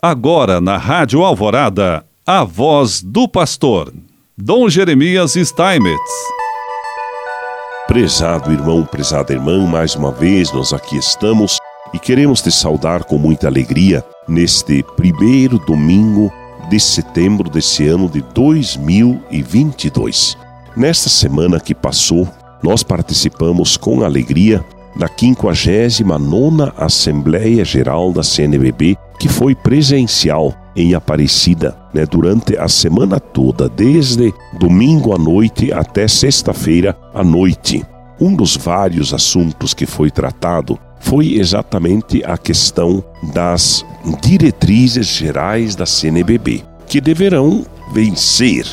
Agora na Rádio Alvorada, a voz do pastor, Dom Jeremias Steinmetz. Prezado irmão, prezada irmã, mais uma vez nós aqui estamos e queremos te saudar com muita alegria neste primeiro domingo de setembro desse ano de 2022. Nesta semana que passou, nós participamos com alegria da 59ª Assembleia Geral da CNBB, que foi presencial em Aparecida né, durante a semana toda, desde domingo à noite até sexta-feira à noite. Um dos vários assuntos que foi tratado foi exatamente a questão das diretrizes gerais da CNBB, que deverão vencer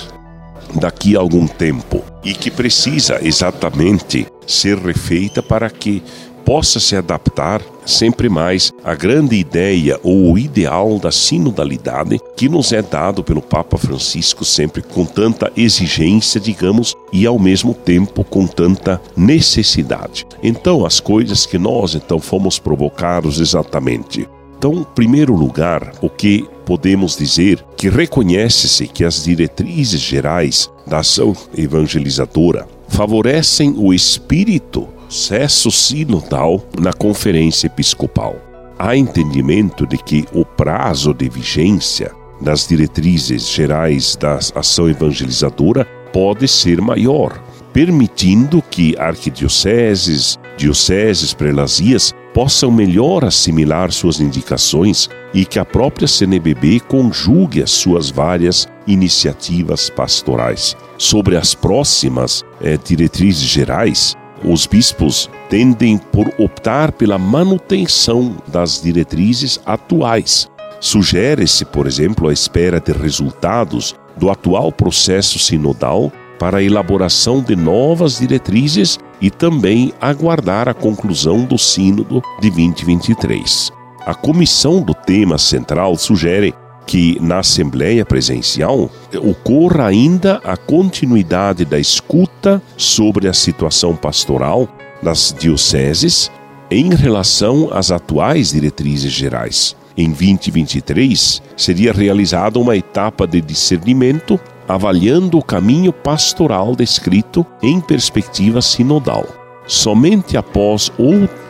daqui a algum tempo e que precisa exatamente ser refeita para que possa se adaptar sempre mais à grande ideia ou o ideal da sinodalidade que nos é dado pelo Papa Francisco sempre com tanta exigência, digamos, e ao mesmo tempo com tanta necessidade. Então, as coisas que nós então fomos provocados exatamente. Então, em primeiro lugar, o que podemos dizer que reconhece-se que as diretrizes gerais da ação evangelizadora favorecem o espírito processo sinodal na conferência episcopal. Há entendimento de que o prazo de vigência das diretrizes gerais da ação evangelizadora pode ser maior, permitindo que arquidioceses, dioceses, prelazias possam melhor assimilar suas indicações e que a própria CNBB conjugue as suas várias iniciativas pastorais. Sobre as próximas eh, diretrizes gerais, os bispos tendem por optar pela manutenção das diretrizes atuais. Sugere-se, por exemplo, a espera de resultados do atual processo sinodal para a elaboração de novas diretrizes e também aguardar a conclusão do Sínodo de 2023. A comissão do tema central sugere que na Assembleia Presencial ocorra ainda a continuidade da escuta sobre a situação pastoral das dioceses em relação às atuais diretrizes gerais. Em 2023, seria realizada uma etapa de discernimento avaliando o caminho pastoral descrito em perspectiva sinodal. Somente após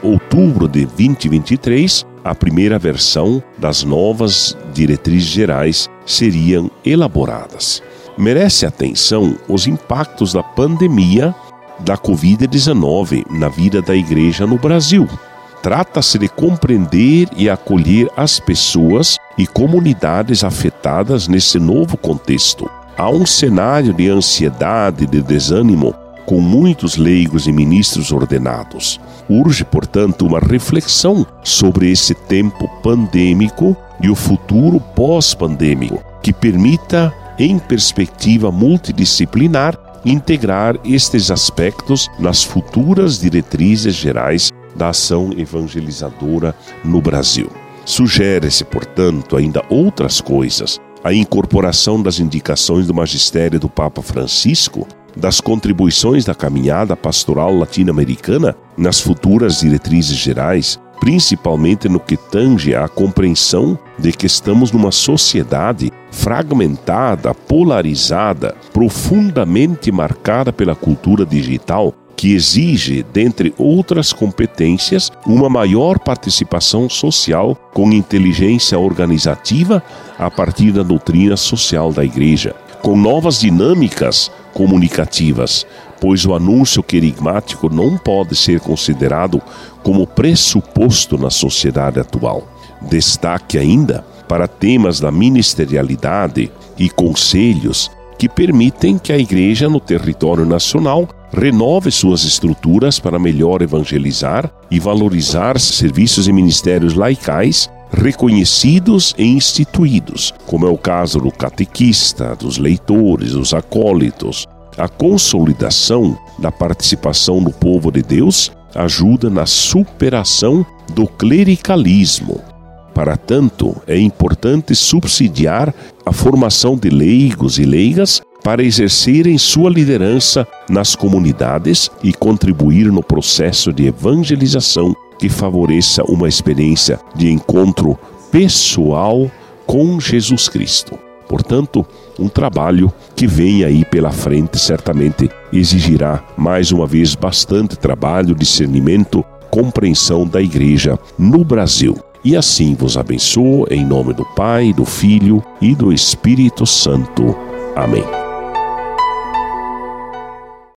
outubro de 2023 a primeira versão das novas diretrizes gerais seriam elaboradas. Merece atenção os impactos da pandemia da Covid-19 na vida da igreja no Brasil. Trata-se de compreender e acolher as pessoas e comunidades afetadas nesse novo contexto. Há um cenário de ansiedade e de desânimo com muitos leigos e ministros ordenados. Urge, portanto, uma reflexão sobre esse tempo pandêmico e o futuro pós-pandêmico, que permita, em perspectiva multidisciplinar, integrar estes aspectos nas futuras diretrizes gerais da ação evangelizadora no Brasil. Sugere-se, portanto, ainda outras coisas. A incorporação das indicações do magistério do Papa Francisco das contribuições da caminhada pastoral latino-americana nas futuras diretrizes gerais, principalmente no que tange à compreensão de que estamos numa sociedade fragmentada, polarizada, profundamente marcada pela cultura digital, que exige, dentre outras competências, uma maior participação social com inteligência organizativa a partir da doutrina social da Igreja, com novas dinâmicas comunicativas, pois o anúncio querigmático não pode ser considerado como pressuposto na sociedade atual. Destaque ainda para temas da ministerialidade e conselhos que permitem que a Igreja no território nacional renove suas estruturas para melhor evangelizar e valorizar serviços e ministérios laicais reconhecidos e instituídos, como é o caso do catequista, dos leitores, dos acólitos. A consolidação da participação do povo de Deus ajuda na superação do clericalismo. Para tanto, é importante subsidiar a formação de leigos e leigas para exercerem sua liderança nas comunidades e contribuir no processo de evangelização que favoreça uma experiência de encontro pessoal com Jesus Cristo. Portanto, um trabalho que vem aí pela frente certamente exigirá mais uma vez bastante trabalho, discernimento, compreensão da igreja no Brasil. E assim vos abençoo em nome do Pai, do Filho e do Espírito Santo. Amém.